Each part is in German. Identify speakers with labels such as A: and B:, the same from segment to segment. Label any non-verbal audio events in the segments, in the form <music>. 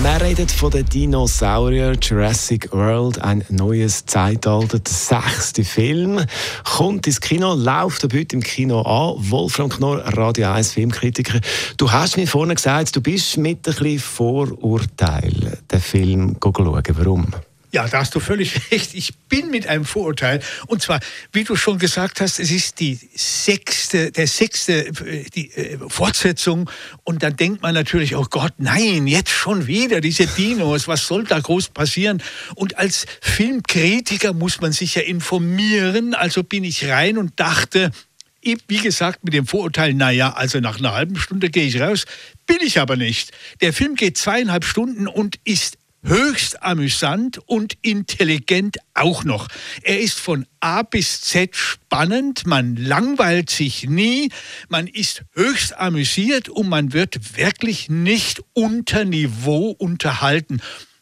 A: Wir reden von den Dinosaurier Jurassic World, ein neues Zeitalter, der sechste Film. Kommt ins Kino, läuft ab heute im Kino an. Wolfram Knorr, Radio 1 Filmkritiker. Du hast mir vorhin gesagt, du bist mit ein bisschen Vorurteil den Film schauen. Warum?
B: Ja, da hast du völlig <laughs> recht. Ich bin mit einem Vorurteil. Und zwar, wie du schon gesagt hast, es ist die sechste, der sechste, äh, die äh, Fortsetzung. Und dann denkt man natürlich, oh Gott, nein, jetzt schon wieder diese Dinos. Was soll da groß passieren? Und als Filmkritiker muss man sich ja informieren. Also bin ich rein und dachte, wie gesagt, mit dem Vorurteil, naja, also nach einer halben Stunde gehe ich raus, bin ich aber nicht. Der Film geht zweieinhalb Stunden und ist höchst amüsant und intelligent auch noch. Er ist von A bis Z spannend, man langweilt sich nie, man ist höchst amüsiert und man wird wirklich nicht unter Niveau unterhalten.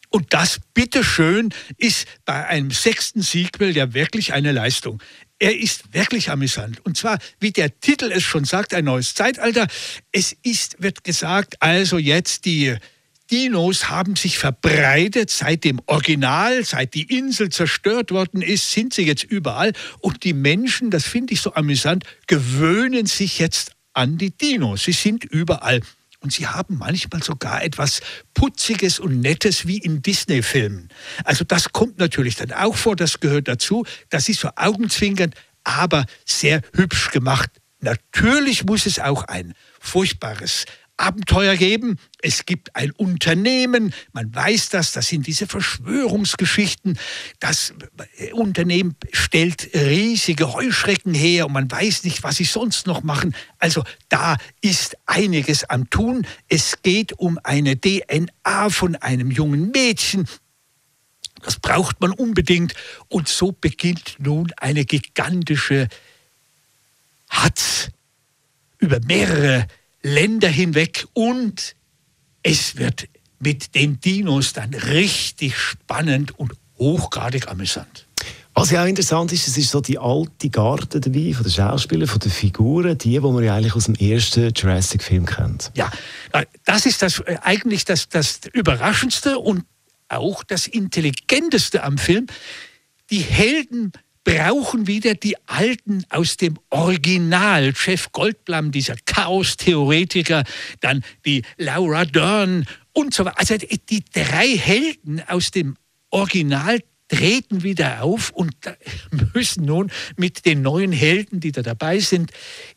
B: Und das, bitteschön, ist bei einem sechsten Sequel ja wirklich eine Leistung. Er ist wirklich amüsant. Und zwar, wie der Titel es schon sagt, ein neues Zeitalter. Es ist, wird gesagt, also jetzt die Dinos haben sich verbreitet seit dem Original, seit die Insel zerstört worden ist, sind sie jetzt überall. Und die Menschen, das finde ich so amüsant, gewöhnen sich jetzt an die Dinos. Sie sind überall. Und sie haben manchmal sogar etwas Putziges und Nettes wie in Disney-Filmen. Also das kommt natürlich dann auch vor, das gehört dazu. Das ist so augenzwinkernd, aber sehr hübsch gemacht. Natürlich muss es auch ein furchtbares Abenteuer geben. Es gibt ein Unternehmen, man weiß das, das sind diese Verschwörungsgeschichten. Das Unternehmen stellt riesige Heuschrecken her und man weiß nicht, was sie sonst noch machen. Also da ist einiges am Tun. Es geht um eine DNA von einem jungen Mädchen. Das braucht man unbedingt. Und so beginnt nun eine gigantische Hatz über mehrere Länder hinweg und es wird mit den Dinos dann richtig spannend und hochgradig amüsant.
A: Was ja auch interessant ist, es ist so die alte Garde dabei, von den Schauspielern, von den Figuren, die, die man ja eigentlich aus dem ersten Jurassic-Film kennt.
B: Ja, das ist das, äh, eigentlich das, das Überraschendste und auch das Intelligenteste am Film. Die Helden brauchen wieder die Alten aus dem Original. Jeff Goldblum, dieser Chaos-Theoretiker, dann die Laura Dern und so weiter. Also die drei Helden aus dem Original treten wieder auf und müssen nun mit den neuen Helden, die da dabei sind,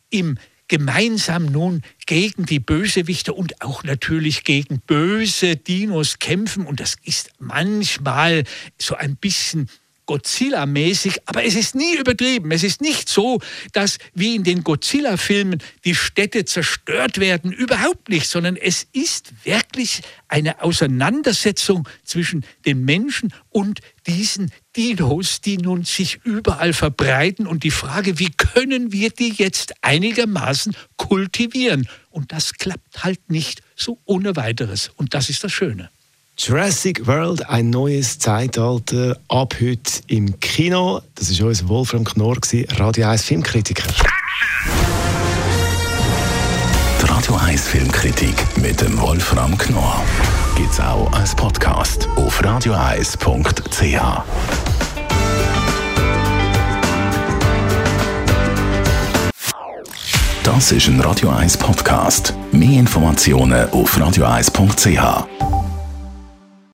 B: im gemeinsam nun gegen die Bösewichte und auch natürlich gegen böse Dinos kämpfen. Und das ist manchmal so ein bisschen Godzilla-mäßig, aber es ist nie übertrieben. Es ist nicht so, dass wie in den Godzilla-Filmen die Städte zerstört werden. Überhaupt nicht, sondern es ist wirklich eine Auseinandersetzung zwischen den Menschen und diesen Dinos, die nun sich überall verbreiten. Und die Frage, wie können wir die jetzt einigermaßen kultivieren? Und das klappt halt nicht so ohne weiteres. Und das ist das Schöne.
A: Jurassic World, ein neues Zeitalter, ab heute im Kino. Das war unser Wolfram Knorr, Radio 1 Filmkritiker.
C: Die Radio 1 Filmkritik mit dem Wolfram Knorr gibt es auch als Podcast auf radioeis.ch. Das ist ein Radio 1 Podcast. Mehr Informationen auf radioeis.ch.